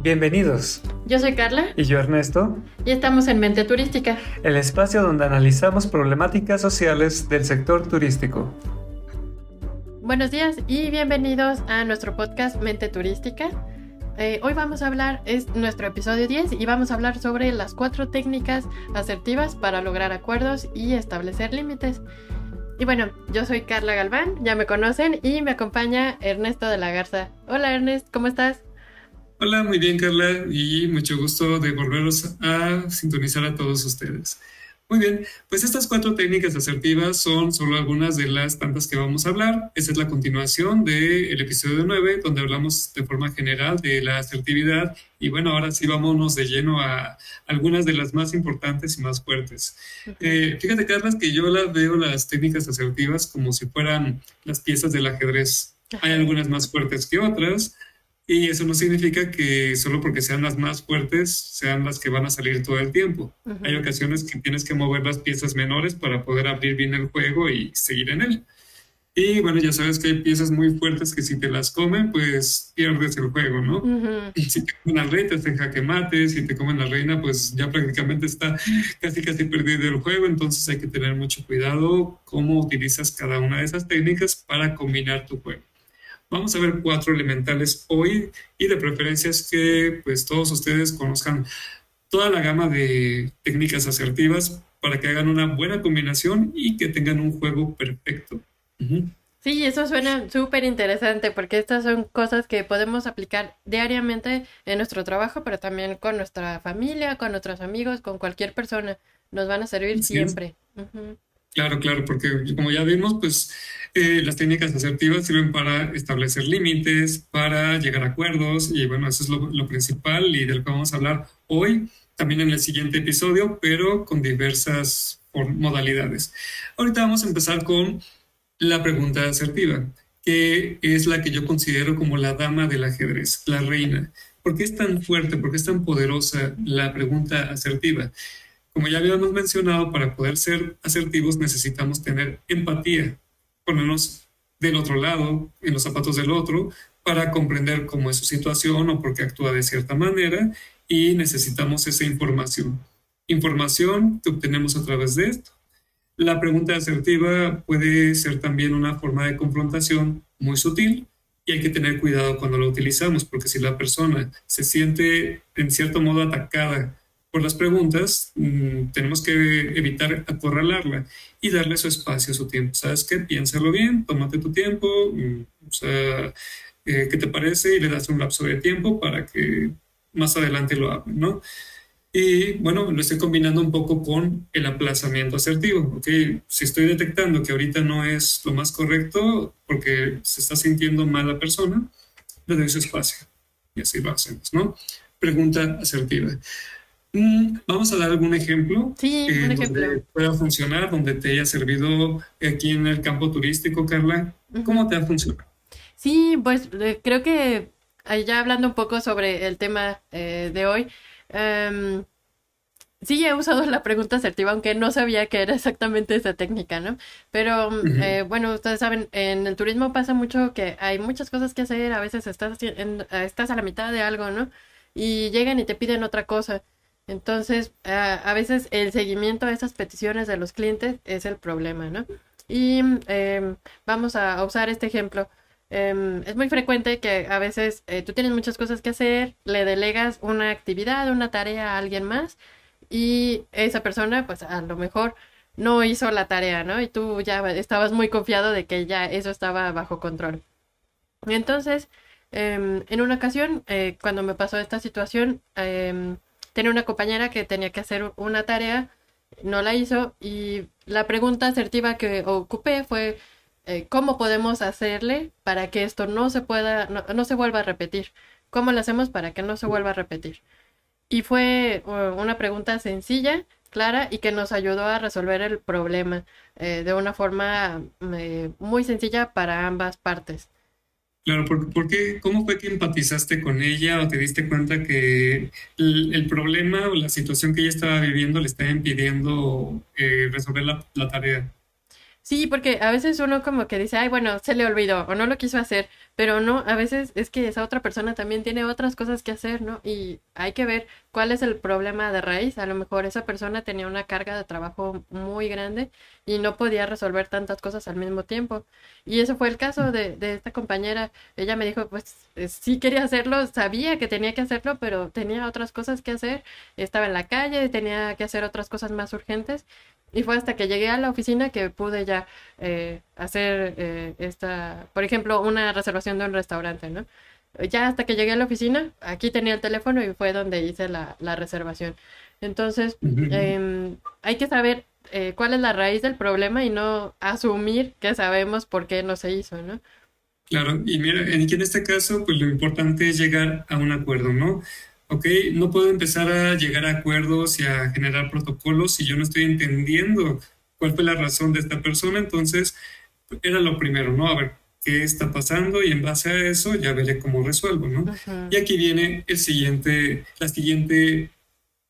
Bienvenidos. Yo soy Carla. Y yo Ernesto. Y estamos en Mente Turística. El espacio donde analizamos problemáticas sociales del sector turístico. Buenos días y bienvenidos a nuestro podcast Mente Turística. Eh, hoy vamos a hablar, es nuestro episodio 10 y vamos a hablar sobre las cuatro técnicas asertivas para lograr acuerdos y establecer límites. Y bueno, yo soy Carla Galván, ya me conocen y me acompaña Ernesto de la Garza. Hola Ernest, ¿cómo estás? Hola, muy bien Carla y mucho gusto de volveros a sintonizar a todos ustedes. Muy bien, pues estas cuatro técnicas asertivas son solo algunas de las tantas que vamos a hablar. Esa es la continuación del episodio 9, donde hablamos de forma general de la asertividad. Y bueno, ahora sí vámonos de lleno a algunas de las más importantes y más fuertes. Eh, fíjate, Carla, que yo las veo las técnicas asertivas como si fueran las piezas del ajedrez. Hay algunas más fuertes que otras, y eso no significa que solo porque sean las más fuertes sean las que van a salir todo el tiempo. Hay ocasiones que tienes que mover las piezas menores para poder abrir bien el juego y seguir en él. Y bueno, ya sabes que hay piezas muy fuertes que si te las comen, pues pierdes el juego, ¿no? Y si te comen al rey, te hacen jaque mate. Si te comen la reina, pues ya prácticamente está casi casi perdido el juego. Entonces hay que tener mucho cuidado cómo utilizas cada una de esas técnicas para combinar tu juego. Vamos a ver cuatro elementales hoy y de preferencia es que pues todos ustedes conozcan toda la gama de técnicas asertivas para que hagan una buena combinación y que tengan un juego perfecto. Sí, eso suena súper interesante porque estas son cosas que podemos aplicar diariamente en nuestro trabajo, pero también con nuestra familia, con nuestros amigos, con cualquier persona. Nos van a servir siempre. Claro, claro, porque como ya vimos, pues eh, las técnicas asertivas sirven para establecer límites, para llegar a acuerdos y bueno, eso es lo, principal y del que vamos a hablar hoy, también en el siguiente episodio, pero con diversas modalidades. Ahorita vamos a empezar con la pregunta asertiva, que es la que yo considero como la dama del ajedrez, la reina. ¿Por qué es tan fuerte, por qué es tan poderosa la pregunta asertiva? Como ya habíamos mencionado, para poder ser asertivos necesitamos tener empatía, ponernos del otro lado, en los zapatos del otro, para comprender cómo es su situación o por qué actúa de cierta manera y necesitamos esa información. Información que obtenemos a través de esto. La pregunta asertiva puede ser también una forma de confrontación muy sutil y hay que tener cuidado cuando lo utilizamos, porque si la persona se siente en cierto modo atacada por las preguntas, mm, tenemos que evitar acorralarla y darle su espacio, su tiempo. ¿Sabes qué? Piénsalo bien, tómate tu tiempo, mm, o sea, eh, ¿qué te parece? Y le das un lapso de tiempo para que más adelante lo hable, ¿no? Y bueno, lo estoy combinando un poco con el aplazamiento asertivo, ¿ok? Si estoy detectando que ahorita no es lo más correcto porque se está sintiendo mal la persona, le doy su espacio. Y así lo hacemos, ¿no? Pregunta asertiva. Mm, vamos a dar algún ejemplo. Sí, un ejemplo. Donde pueda funcionar, donde te haya servido aquí en el campo turístico, Carla. ¿Cómo te ha funcionado? Sí, pues eh, creo que ya hablando un poco sobre el tema eh, de hoy, em, sí he usado la pregunta asertiva, aunque no sabía que era exactamente esa técnica, ¿no? Pero eh, bueno, ustedes saben, en el turismo pasa mucho que hay muchas cosas que hacer, a veces estás, estás a la mitad de algo, ¿no? Y llegan y te piden otra cosa. Entonces, a, veces el seguimiento a esas peticiones de los clientes es el problema, ¿no? Y em, vamos a usar este ejemplo. Em, es muy frecuente que a veces eh, tú tienes muchas cosas que hacer, le delegas una actividad, una tarea a alguien más y esa persona pues a lo mejor no hizo la tarea, ¿no? Y tú ya estabas muy confiado de que ya eso estaba bajo control. Entonces, em, en una ocasión, eh, cuando me pasó esta situación, tenía una compañera que tenía que hacer una tarea, no la hizo y la pregunta asertiva que ocupé fue eh, ¿cómo podemos hacerle para que esto no se pueda, no, se vuelva a repetir? ¿Cómo lo hacemos para que no se vuelva a repetir? Y fue uh, una pregunta sencilla, clara y que nos ayudó a resolver el problema eh, de una forma eh, muy sencilla para ambas partes. Claro, ¿por, qué, ¿cómo fue que empatizaste con ella o te diste cuenta que el, problema o la situación que ella estaba viviendo le estaba impidiendo eh, resolver la, tarea? Sí, porque a veces uno como que dice, ay, bueno, se le olvidó o no lo quiso hacer, pero no, a veces es que esa otra persona también tiene otras cosas que hacer, ¿no? Y hay que ver cuál es el problema de raíz. A lo mejor esa persona tenía una carga de trabajo muy grande y no podía resolver tantas cosas al mismo tiempo. Y eso fue el caso de, de esta compañera. Ella me dijo, pues eh, sí quería hacerlo, sabía que tenía que hacerlo, pero tenía otras cosas que hacer. Estaba en la calle, tenía que hacer otras cosas más urgentes y fue hasta que llegué a la oficina que pude ya eh, hacer eh, esta, por ejemplo, una reservación de un restaurante, ¿no? Ya hasta que llegué a la oficina, aquí tenía el teléfono y fue donde hice la, la reservación. Entonces, eh, hay que saber eh, cuál es la raíz del problema y no asumir que sabemos por qué no se hizo, ¿no? Claro, y mira, en, en este caso, pues lo importante es llegar a un acuerdo, ¿no? Ok, no puedo empezar a llegar a acuerdos y a generar protocolos si yo no estoy entendiendo cuál fue la razón de esta persona, entonces era lo primero, ¿no? A ver, ¿qué está pasando? Y en base a eso ya veré cómo resuelvo, ¿no? Y aquí viene el siguiente, la siguiente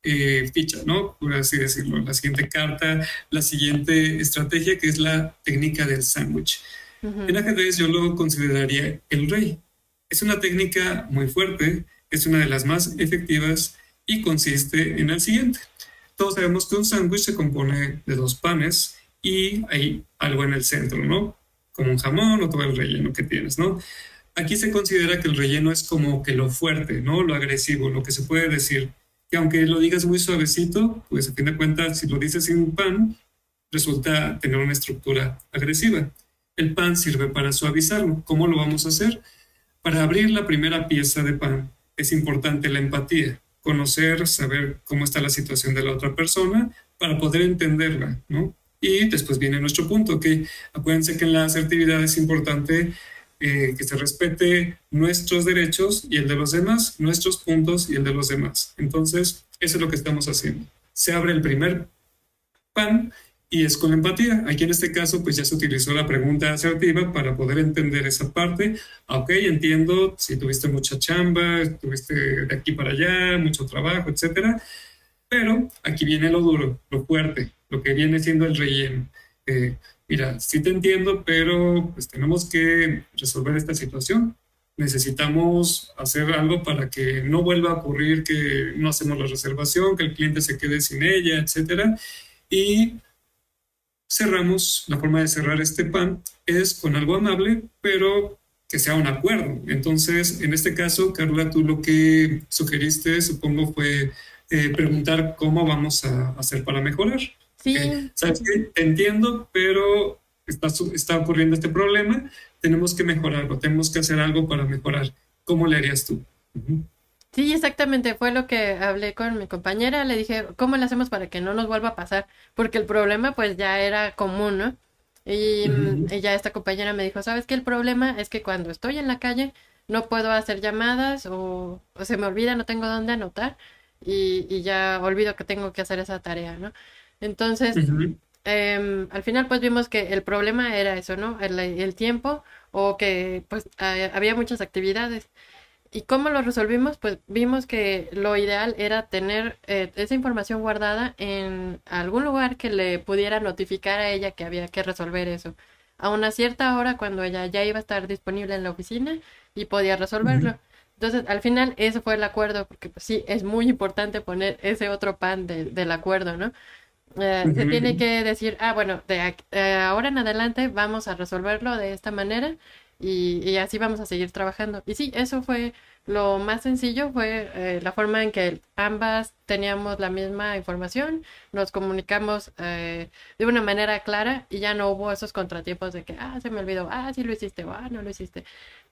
eh, ficha, ¿no? Por así decirlo, la siguiente carta, la siguiente estrategia que es la técnica del sándwich. En ajedrez yo lo consideraría el rey. Es una técnica muy fuerte, es una de las más efectivas y consiste en el siguiente. Todos sabemos que un sándwich se compone de dos panes y hay algo en el centro, ¿no? Como un jamón o todo el relleno que tienes, ¿no? Aquí se considera que el relleno es como que lo fuerte, ¿no? Lo agresivo, lo que se puede decir. Que aunque lo digas muy suavecito, pues a fin de cuentas, si lo dices sin pan, resulta tener una estructura agresiva. El pan sirve para suavizarlo. ¿Cómo lo vamos a hacer? Para abrir la primera pieza de pan, es importante la empatía, conocer, saber cómo está la situación de la otra persona para poder entenderla, ¿no? Y después viene nuestro punto, que acuérdense que en la asertividad es importante eh, que se respete nuestros derechos y el de los demás, nuestros puntos y el de los demás. Entonces, eso es lo que estamos haciendo. Se abre el primer pan y es con empatía. Aquí en este caso, pues ya se utilizó la pregunta asertiva para poder entender esa parte. Ok, entiendo si tuviste mucha chamba, estuviste de aquí para allá, mucho trabajo, etcétera. Pero aquí viene lo duro, lo fuerte, lo que viene siendo el relleno. Eh, mira, sí te entiendo, pero pues tenemos que resolver esta situación. Necesitamos hacer algo para que no vuelva a ocurrir que no hacemos la reservación, que el cliente se quede sin ella, etcétera. Y cerramos, la forma de cerrar este pan es con algo amable, pero que sea un acuerdo. Entonces, en este caso, Carla, tú lo que sugeriste, supongo, fue eh, preguntar cómo vamos a hacer para mejorar. Sí. Te entiendo, pero está, está ocurriendo este problema, tenemos que mejorarlo, tenemos que hacer algo para mejorar. ¿Cómo le harías tú? Sí, exactamente, fue lo que hablé con mi compañera, le dije, ¿cómo le hacemos para que no nos vuelva a pasar? Porque el problema pues ya era común, ¿no? Y, ya esta compañera me dijo, ¿sabes qué? El problema es que cuando estoy en la calle no puedo hacer llamadas o, se me olvida, no tengo dónde anotar y, ya olvido que tengo que hacer esa tarea, ¿no? Entonces, em, al final pues vimos que el problema era eso, ¿no? El, el tiempo o que pues había muchas actividades. ¿Y cómo lo resolvimos? Pues vimos que lo ideal era tener eh, esa información guardada en algún lugar que le pudiera notificar a ella que había que resolver eso. A una cierta hora cuando ella ya iba a estar disponible en la oficina y podía resolverlo. Entonces, al final, ese fue el acuerdo, porque pues sí, es muy importante poner ese otro pan del acuerdo, ¿no? Eh, se tiene que decir, ah, bueno, de, de ahora en adelante vamos a resolverlo de esta manera y, así vamos a seguir trabajando. Y sí, eso fue lo más sencillo, fue eh, la forma en que ambas teníamos la misma información, nos comunicamos eh, de una manera clara y ya no hubo esos contratiempos de que, ah, se me olvidó, ah, sí lo hiciste, o ah, no lo hiciste,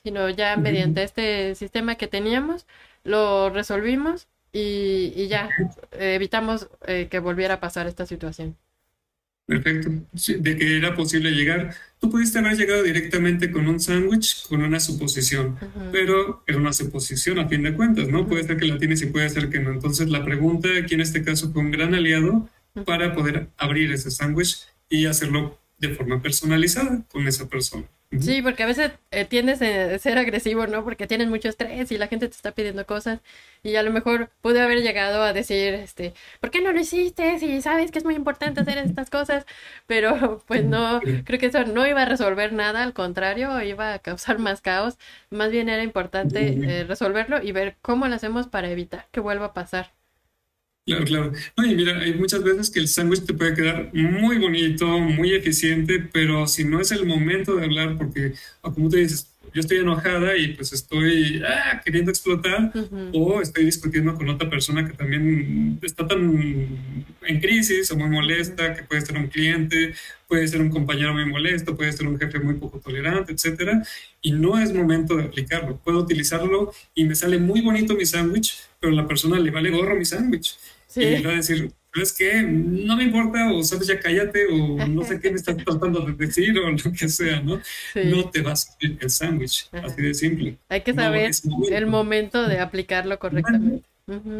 sino ya mediante este sistema que teníamos, lo resolvimos y, y ya evitamos eh, que volviera a pasar esta situación. Perfecto. de que era posible llegar. Tú pudiste haber llegado directamente con un sándwich, con una suposición, pero era una suposición a fin de cuentas, ¿no? Puede ser que la tienes y puede ser que no. Entonces la pregunta aquí en este caso fue un gran aliado para poder abrir ese sándwich y hacerlo de forma personalizada con esa persona. Sí, porque a veces eh, tiendes a ser agresivo, ¿no? Porque tienes mucho estrés y la gente te está pidiendo cosas y a lo mejor pude haber llegado a decir, este, ¿por qué no lo hiciste? Si sabes que es muy importante hacer estas cosas, pero pues no, creo que eso no iba a resolver nada, al contrario, iba a causar más caos. Más bien era importante eh, resolverlo y ver cómo lo hacemos para evitar que vuelva a pasar. Claro, claro. Oye, mira, hay muchas veces que el sándwich te puede quedar muy bonito, muy eficiente, pero si no es el momento de hablar, porque, como tú dices, yo estoy enojada y pues estoy ah, queriendo explotar, o estoy discutiendo con otra persona que también está tan en crisis o muy molesta, que puede ser un cliente, puede ser un compañero muy molesto, puede ser un jefe muy poco tolerante, etcétera, y no es momento de aplicarlo. Puedo utilizarlo y me sale muy bonito mi sándwich, pero a la persona le vale gorro mi sándwich. Y va a decir, ¿sabes qué? No me importa, o sabes, ya cállate, o no sé qué me estás tratando de decir, o lo que sea, ¿no? No te vas a subir el sándwich, así de simple. Hay que saber el momento de aplicarlo correctamente.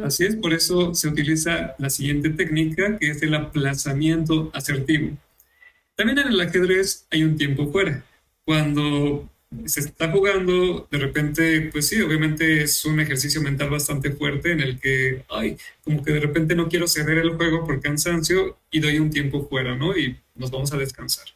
Así es, por eso se utiliza la siguiente técnica, que es el aplazamiento asertivo. También en el ajedrez hay un tiempo fuera. Cuando se está jugando, de repente, pues sí, obviamente es un ejercicio mental bastante fuerte en el que, ay, como que de repente no quiero ceder el juego por cansancio y doy un tiempo fuera, ¿no? Y nos vamos a descansar.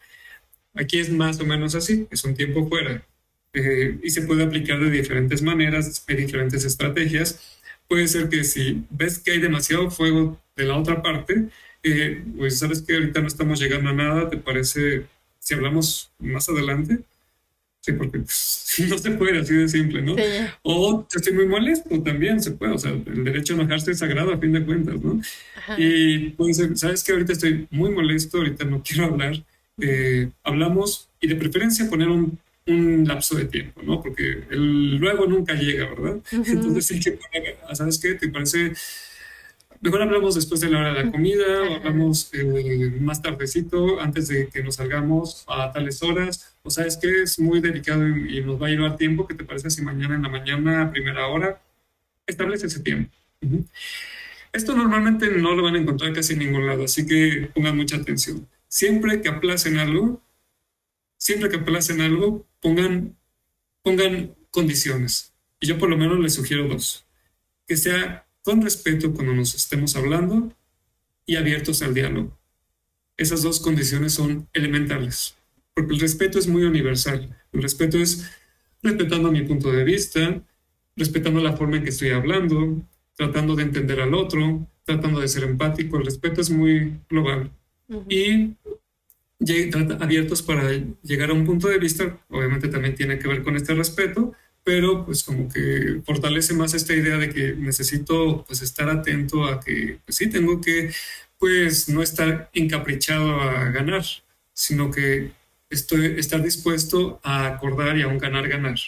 Aquí es más o menos así, es un tiempo fuera. Eh, y se puede aplicar de diferentes maneras, hay diferentes estrategias. Puede ser que si ves que hay demasiado fuego de la otra parte, eh, pues sabes que ahorita no estamos llegando a nada, ¿te parece si hablamos más adelante? Sí, porque no se puede así de simple, ¿no? O yo estoy muy molesto también, se puede, o sea, el derecho a enojarse es sagrado a fin de cuentas, ¿no? Y puede ser, ¿sabes que Ahorita estoy muy molesto, ahorita no quiero hablar, eh, hablamos y de preferencia poner un, un, lapso de tiempo, ¿no? Porque el luego nunca llega, ¿verdad? Entonces sí que poner, ¿sabes qué? ¿Te parece Mejor hablamos después de la hora de la comida, o hablamos eh, más tardecito, antes de que nos salgamos a tales horas. O sea, es que es muy delicado y, nos va a llevar tiempo. ¿Qué te parece si mañana en la mañana, a primera hora, establece ese tiempo? Esto normalmente no lo van a encontrar casi en ningún lado, así que pongan mucha atención. Siempre que aplacen algo, siempre que aplacen algo, pongan, pongan condiciones. Y yo por lo menos les sugiero dos. Que sea con respeto cuando nos estemos hablando y abiertos al diálogo. Esas dos condiciones son elementales, porque el respeto es muy universal. El respeto es respetando mi punto de vista, respetando la forma en que estoy hablando, tratando de entender al otro, tratando de ser empático. El respeto es muy global. Y abiertos para llegar a un punto de vista, obviamente también tiene que ver con este respeto, pero pues como que fortalece más esta idea de que necesito pues estar atento a que pues sí tengo que pues no estar encaprichado a ganar, sino que estoy estar dispuesto a acordar y a un ganar ganar.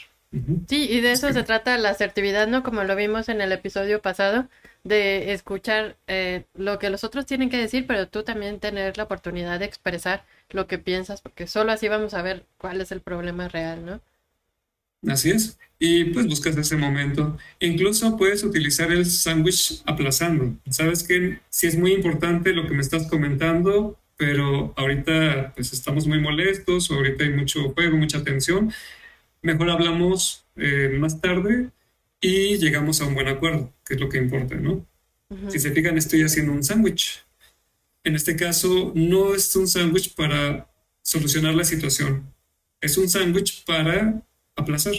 Sí, y de eso se trata la asertividad, ¿no? Como lo vimos en el episodio pasado, de escuchar eh, lo que los otros tienen que decir, pero tú también tener la oportunidad de expresar lo que piensas, porque solo así vamos a ver cuál es el problema real, ¿no? Así es. Y pues buscas ese momento. Incluso puedes utilizar el sándwich aplazando. Sabes que sí es muy importante lo que me estás comentando, pero ahorita pues estamos muy molestos, ahorita hay mucho juego, mucha tensión. Mejor hablamos eh, más tarde y llegamos a un buen acuerdo, que es lo que importa, ¿no? Si se fijan, estoy haciendo un sándwich. En este caso, no es un sándwich para solucionar la situación. Es un sándwich para aplazar,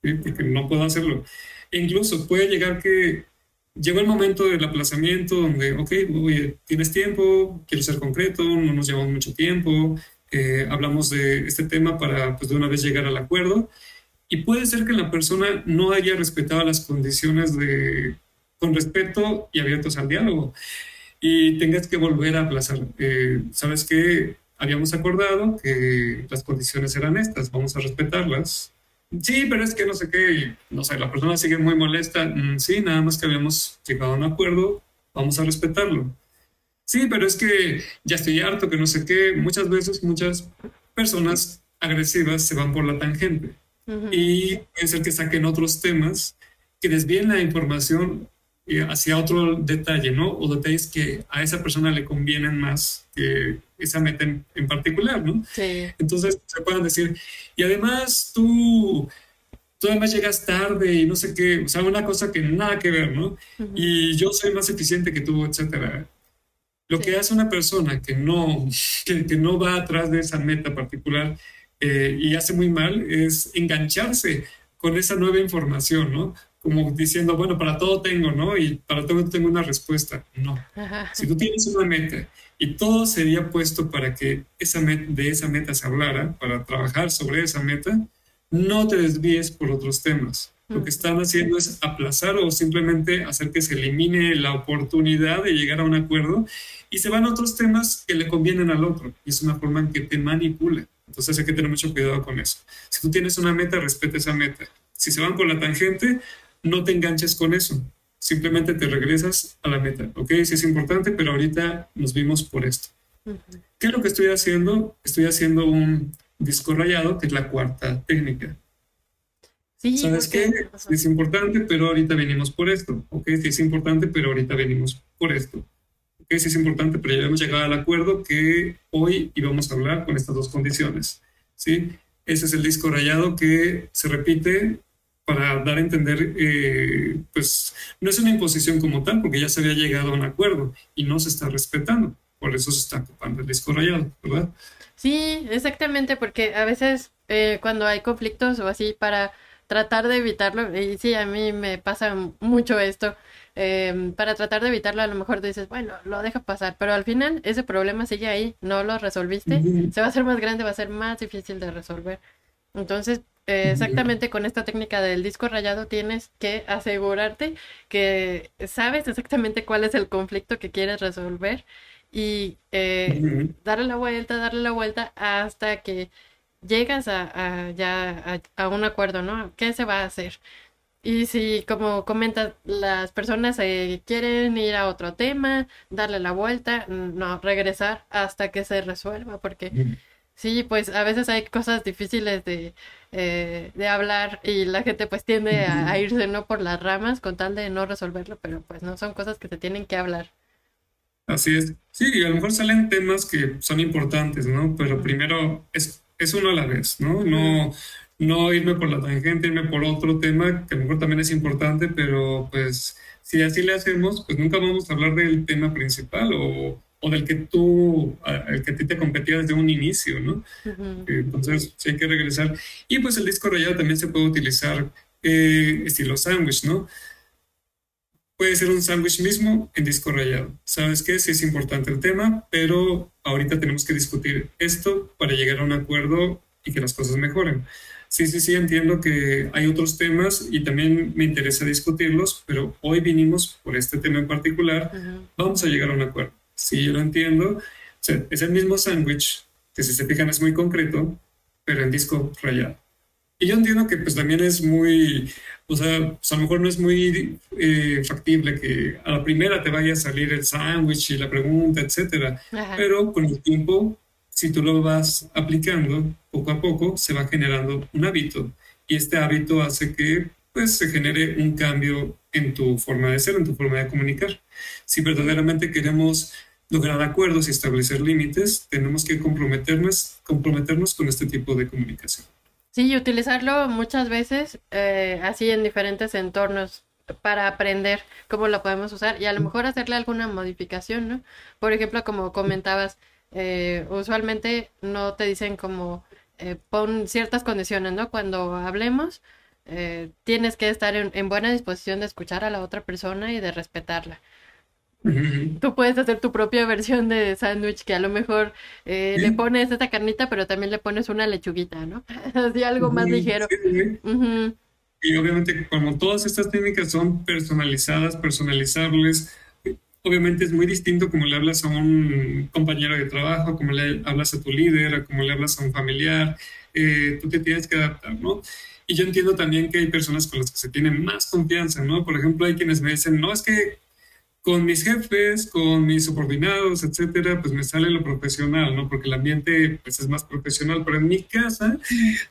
porque no puedo hacerlo. E incluso puede llegar que llegó el momento del aplazamiento donde, ok, oye, tienes tiempo, quiero ser concreto, no nos llevamos mucho tiempo, eh, hablamos de este tema para pues, de una vez llegar al acuerdo. Y puede ser que la persona no haya respetado las condiciones de, con respeto y abiertos al diálogo. Y tengas que volver a aplazar. Eh, ¿Sabes qué? Habíamos acordado que las condiciones eran estas, vamos a respetarlas Sí, pero es que no sé qué, no sé, la persona sigue muy molesta. Mm, sí, nada más que habíamos llegado a un acuerdo, vamos a respetarlo. Sí, pero es que ya estoy harto, que no sé qué. Muchas veces, muchas personas agresivas se van por la tangente. Y es el que saquen otros temas que desvíen la información eh, hacia otro detalle, ¿no? O detalles que a esa persona le convienen más que esa meta en, particular, ¿no? Sí. Entonces se pueden decir, y además tú, tú además llegas tarde y no sé qué, o sea, una cosa que nada que ver, ¿no? Y yo soy más eficiente que tú, etcétera. Lo que hace una persona que no, que, que, no va atrás de esa meta particular eh, y hace muy mal es engancharse con esa nueva información, ¿no? Como diciendo, bueno, para todo tengo, ¿no? Y para todo tengo una respuesta. No. Si tú tienes una meta y todo sería puesto para que esa de esa meta se hablara, para trabajar sobre esa meta, no te desvíes por otros temas. Lo que están haciendo es aplazar o simplemente hacer que se elimine la oportunidad de llegar a un acuerdo y se van a otros temas que le convienen al otro. Y es una forma en que te manipula. Entonces hay que tener mucho cuidado con eso. Si tú tienes una meta, respeta esa meta. Si se van por la tangente, no te enganches con eso. Simplemente te regresas a la meta. Ok, sí es importante, pero ahorita nos vimos por esto. ¿Qué es lo que estoy haciendo? Estoy haciendo un disco rayado, que es la cuarta técnica. Sí, ¿Sabes qué? Es importante, pero ahorita venimos por esto. Ok, sí es importante, pero ahorita venimos por esto. Ok, sí es importante, pero ya hemos llegado al acuerdo que hoy íbamos a hablar con estas dos condiciones. ¿Sí? Ese es el disco rayado que se repite para dar a entender, eh, pues no es una imposición como tal, porque ya se había llegado a un acuerdo y no se está respetando. Por eso se está ocupando el disco rayado, ¿verdad? Sí, exactamente, porque a veces eh, cuando hay conflictos o así, para tratar de evitarlo, y sí, a mí me pasa mucho esto, em, para tratar de evitarlo a lo mejor dices, bueno, lo deja pasar, pero al final ese problema sigue ahí, no lo resolviste, se va a hacer más grande, va a ser más difícil de resolver. Entonces, eh, exactamente con esta técnica del disco rayado tienes que asegurarte que sabes exactamente cuál es el conflicto que quieres resolver y eh, darle la vuelta, darle la vuelta hasta que llegas a, ya a, un acuerdo, ¿no? ¿Qué se va a hacer? Y si, como comentas, las personas eh, quieren ir a otro tema, darle la vuelta, no, regresar hasta que se resuelva, porque sí, pues a veces hay cosas difíciles de eh, de hablar y la gente pues tiende a, irse no por las ramas con tal de no resolverlo, pero pues no son cosas que se tienen que hablar. Así es. Sí, y a lo mejor salen temas que son importantes, ¿no? Pero primero es, es uno a la vez, ¿no? No, no irme por la tangente, irme por otro tema que a lo mejor también es importante, pero pues si así le hacemos, pues nunca vamos a hablar del tema principal o o del que tú, el que a ti te competía desde un inicio, ¿no? Entonces, sí hay que regresar. Y pues el disco rayado también se puede utilizar eh, estilo sándwich, ¿no? Puede ser un sándwich mismo en disco rayado. ¿Sabes qué? Sí es importante el tema, pero ahorita tenemos que discutir esto para llegar a un acuerdo y que las cosas mejoren. Sí, sí, sí, entiendo que hay otros temas y también me interesa discutirlos, pero hoy vinimos por este tema en particular. Vamos a llegar a un acuerdo. Sí, yo lo entiendo. es el mismo sándwich, que si se fijan es muy concreto, pero en disco rayado. Y yo entiendo que pues también es muy, o sea, pues, a lo mejor no es muy eh, factible que a la primera te vaya a salir el sándwich y la pregunta, etcétera. Pero con el tiempo, si tú lo vas aplicando poco a poco, se va generando un hábito. Y este hábito hace que pues se genere un cambio en tu forma de ser, en tu forma de comunicar. Si verdaderamente queremos lograr acuerdos y establecer límites, tenemos que comprometernos, comprometernos con este tipo de comunicación. Sí, y utilizarlo muchas veces eh, así en diferentes entornos para aprender cómo lo podemos usar y a lo mejor hacerle alguna modificación, ¿no? Por ejemplo, como comentabas, eh, usualmente no te dicen como eh, pon ciertas condiciones, ¿no? Cuando hablemos, tienes que estar en, buena disposición de escuchar a la otra persona y de respetarla. Tú puedes hacer tu propia versión de sándwich que a lo mejor eh, le pones esta carnita, pero también le pones una lechuguita, ¿no? Así algo más ligero. Y obviamente, como todas estas técnicas son personalizadas, personalizables, obviamente es muy distinto como le hablas a un compañero de trabajo, como le hablas a tu líder, como le hablas a un familiar. Eh, tú te tienes que adaptar, ¿no? Y yo entiendo también que hay personas con las que se tiene más confianza, ¿no? Por ejemplo, hay quienes me dicen, no, es que con mis jefes, con mis subordinados, etcétera, pues me sale lo profesional, ¿no? Porque el ambiente pues es más profesional, pero en mi casa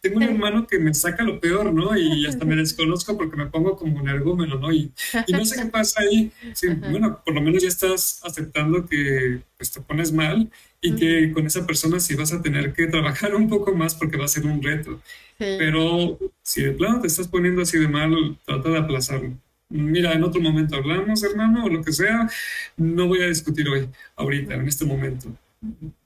tengo un hermano que me saca lo peor, ¿no? Y hasta me desconozco porque me pongo como un ergómeno, ¿no? Y, y no sé qué pasa ahí. Sí, bueno, por lo menos ya estás aceptando que pues, te pones mal y que con esa persona sí vas a tener que trabajar un poco más porque va a ser un reto. Pero si de plano te estás poniendo así de mal, trata de aplazarlo mira, en otro momento hablamos, hermano, o lo que sea, no voy a discutir hoy, ahorita, en este momento.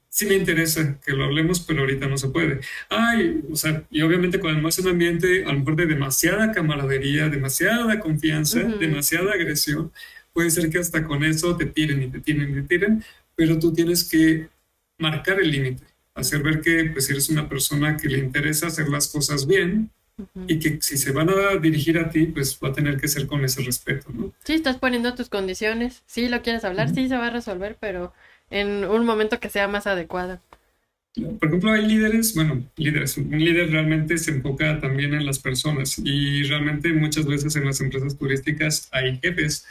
Sí me interesa que lo hablemos, pero ahorita no se puede. Ay, o sea, y obviamente cuando es un ambiente a lo mejor de demasiada camaradería, demasiada confianza, demasiada agresión, puede ser que hasta con eso te tiren y te tiren y te tiren, pero tú tienes que marcar el límite, hacer ver que pues eres una persona que le interesa hacer las cosas bien, y que si se van a dirigir a ti, pues va a tener que ser con ese respeto, ¿no? Sí, estás poniendo tus condiciones, sí lo quieres hablar, sí se va a resolver, pero en un momento que sea más adecuado. Por ejemplo, hay líderes, bueno, líderes, un líder realmente se enfoca también en las personas y realmente muchas veces en las empresas turísticas hay jefes,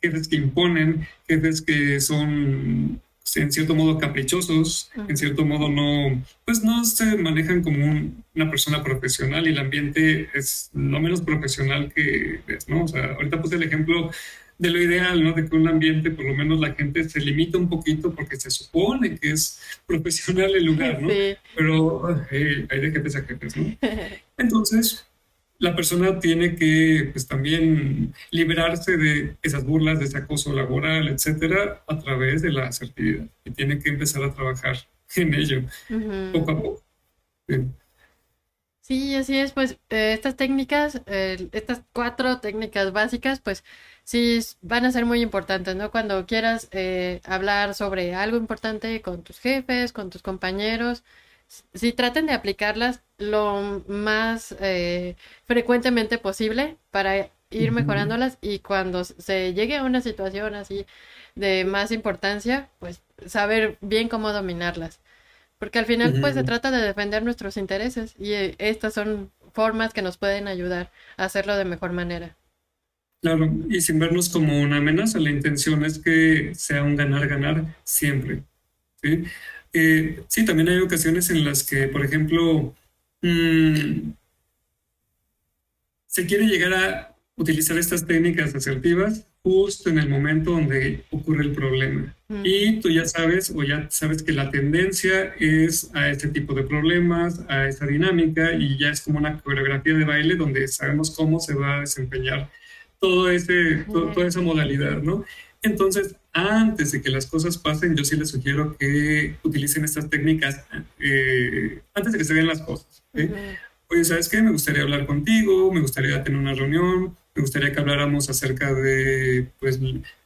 jefes que imponen, jefes que son en cierto modo caprichosos, en cierto modo no, pues no se manejan como una persona profesional y el ambiente es lo menos profesional que es, ¿no? O sea, ahorita puse el ejemplo de lo ideal, ¿no? De que un ambiente, por lo menos la gente se limita un poquito porque se supone que es profesional el lugar, ¿no? Pero hay de jefes a jefes, ¿no? Entonces, la persona tiene que pues, también liberarse de esas burlas, de ese acoso laboral, etcétera, a través de la asertividad. Y tiene que empezar a trabajar en ello, poco a poco. Sí. así es. Pues eh, estas técnicas, eh, estas cuatro técnicas básicas, pues sí van a ser muy importantes, ¿no? Cuando quieras eh, hablar sobre algo importante con tus jefes, con tus compañeros, si traten de aplicarlas lo más eh, frecuentemente posible para ir mejorándolas y cuando se llegue a una situación así de más importancia, pues saber bien cómo dominarlas. Porque al final pues se trata de defender nuestros intereses y eh, estas son formas que nos pueden ayudar a hacerlo de mejor manera. Claro, y sin vernos como una amenaza, la intención es que sea un ganar-ganar siempre. ¿sí? Eh, sí, también hay ocasiones en las que, por ejemplo, mm, se quiere llegar a utilizar estas técnicas asertivas justo en el momento donde ocurre el problema. Y tú ya sabes o ya sabes que la tendencia es a este tipo de problemas, a esta dinámica y ya es como una coreografía de baile donde sabemos cómo se va a desempeñar todo ese, toda esa modalidad, ¿no? Entonces, antes de que las cosas pasen, yo sí les sugiero que utilicen estas técnicas eh, antes de que se vean las cosas. Oye, ¿sabes qué? Me gustaría hablar contigo, me gustaría tener una reunión, me gustaría que habláramos acerca de pues,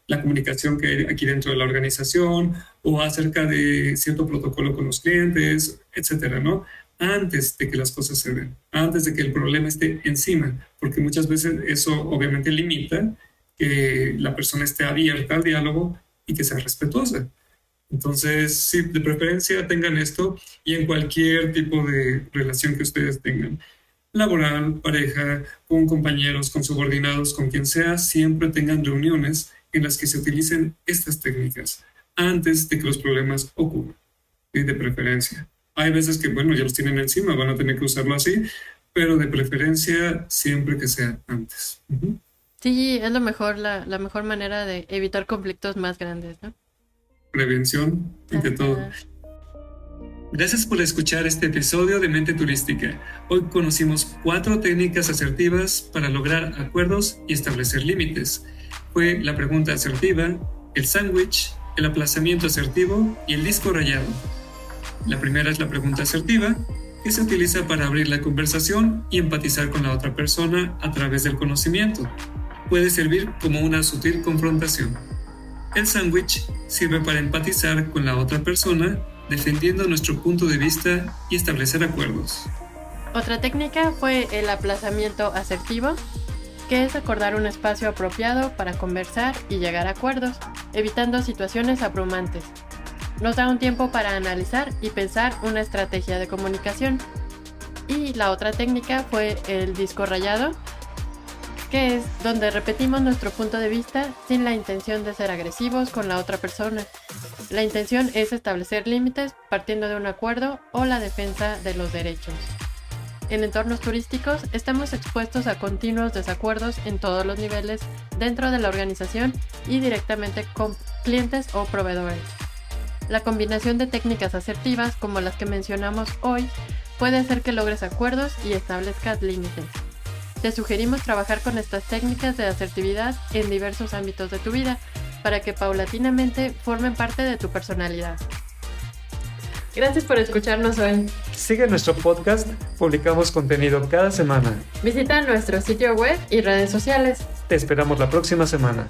la comunicación que hay aquí dentro de la organización o acerca de cierto protocolo con los clientes, etcétera, ¿no? Antes de que las cosas se den, antes de que el problema esté encima, porque muchas veces eso obviamente limita que la persona esté abierta al diálogo y que sea respetuosa. Entonces, sí, de preferencia tengan esto y en cualquier tipo de relación que ustedes tengan, laboral, pareja, con compañeros, con subordinados, con quien sea, siempre tengan reuniones en las que se utilicen estas técnicas antes de que los problemas ocurran, y de preferencia. Hay veces que, bueno, ya los tienen encima, van a tener que usarlo así, pero de preferencia siempre que sea antes. Sí, es lo mejor, la, mejor manera de evitar conflictos más grandes, ¿no? Prevención, ante todo. Gracias por escuchar este episodio de Mente Turística. Hoy conocimos cuatro técnicas asertivas para lograr acuerdos y establecer límites. Fue la pregunta asertiva, el sándwich, el aplazamiento asertivo y el disco rayado. La primera es la pregunta asertiva, que se utiliza para abrir la conversación y empatizar con la otra persona a través del conocimiento puede servir como una sutil confrontación. El sándwich sirve para empatizar con la otra persona, defendiendo nuestro punto de vista y establecer acuerdos. Otra técnica fue el aplazamiento asertivo, que es acordar un espacio apropiado para conversar y llegar a acuerdos, evitando situaciones abrumantes. Nos da un tiempo para analizar y pensar una estrategia de comunicación. Y la otra técnica fue el disco rayado, que es donde repetimos nuestro punto de vista sin la intención de ser agresivos con la otra persona. La intención es establecer límites partiendo de un acuerdo o la defensa de los derechos. En entornos turísticos estamos expuestos a continuos desacuerdos en todos los niveles dentro de la organización y directamente con clientes o proveedores. La combinación de técnicas asertivas como las que mencionamos hoy puede hacer que logres acuerdos y establezcas límites. Te sugerimos trabajar con estas técnicas de asertividad en diversos ámbitos de tu vida para que paulatinamente formen parte de tu personalidad. Gracias por escucharnos hoy. Sigue nuestro podcast, publicamos contenido cada semana. Visita nuestro sitio web y redes sociales. Te esperamos la próxima semana.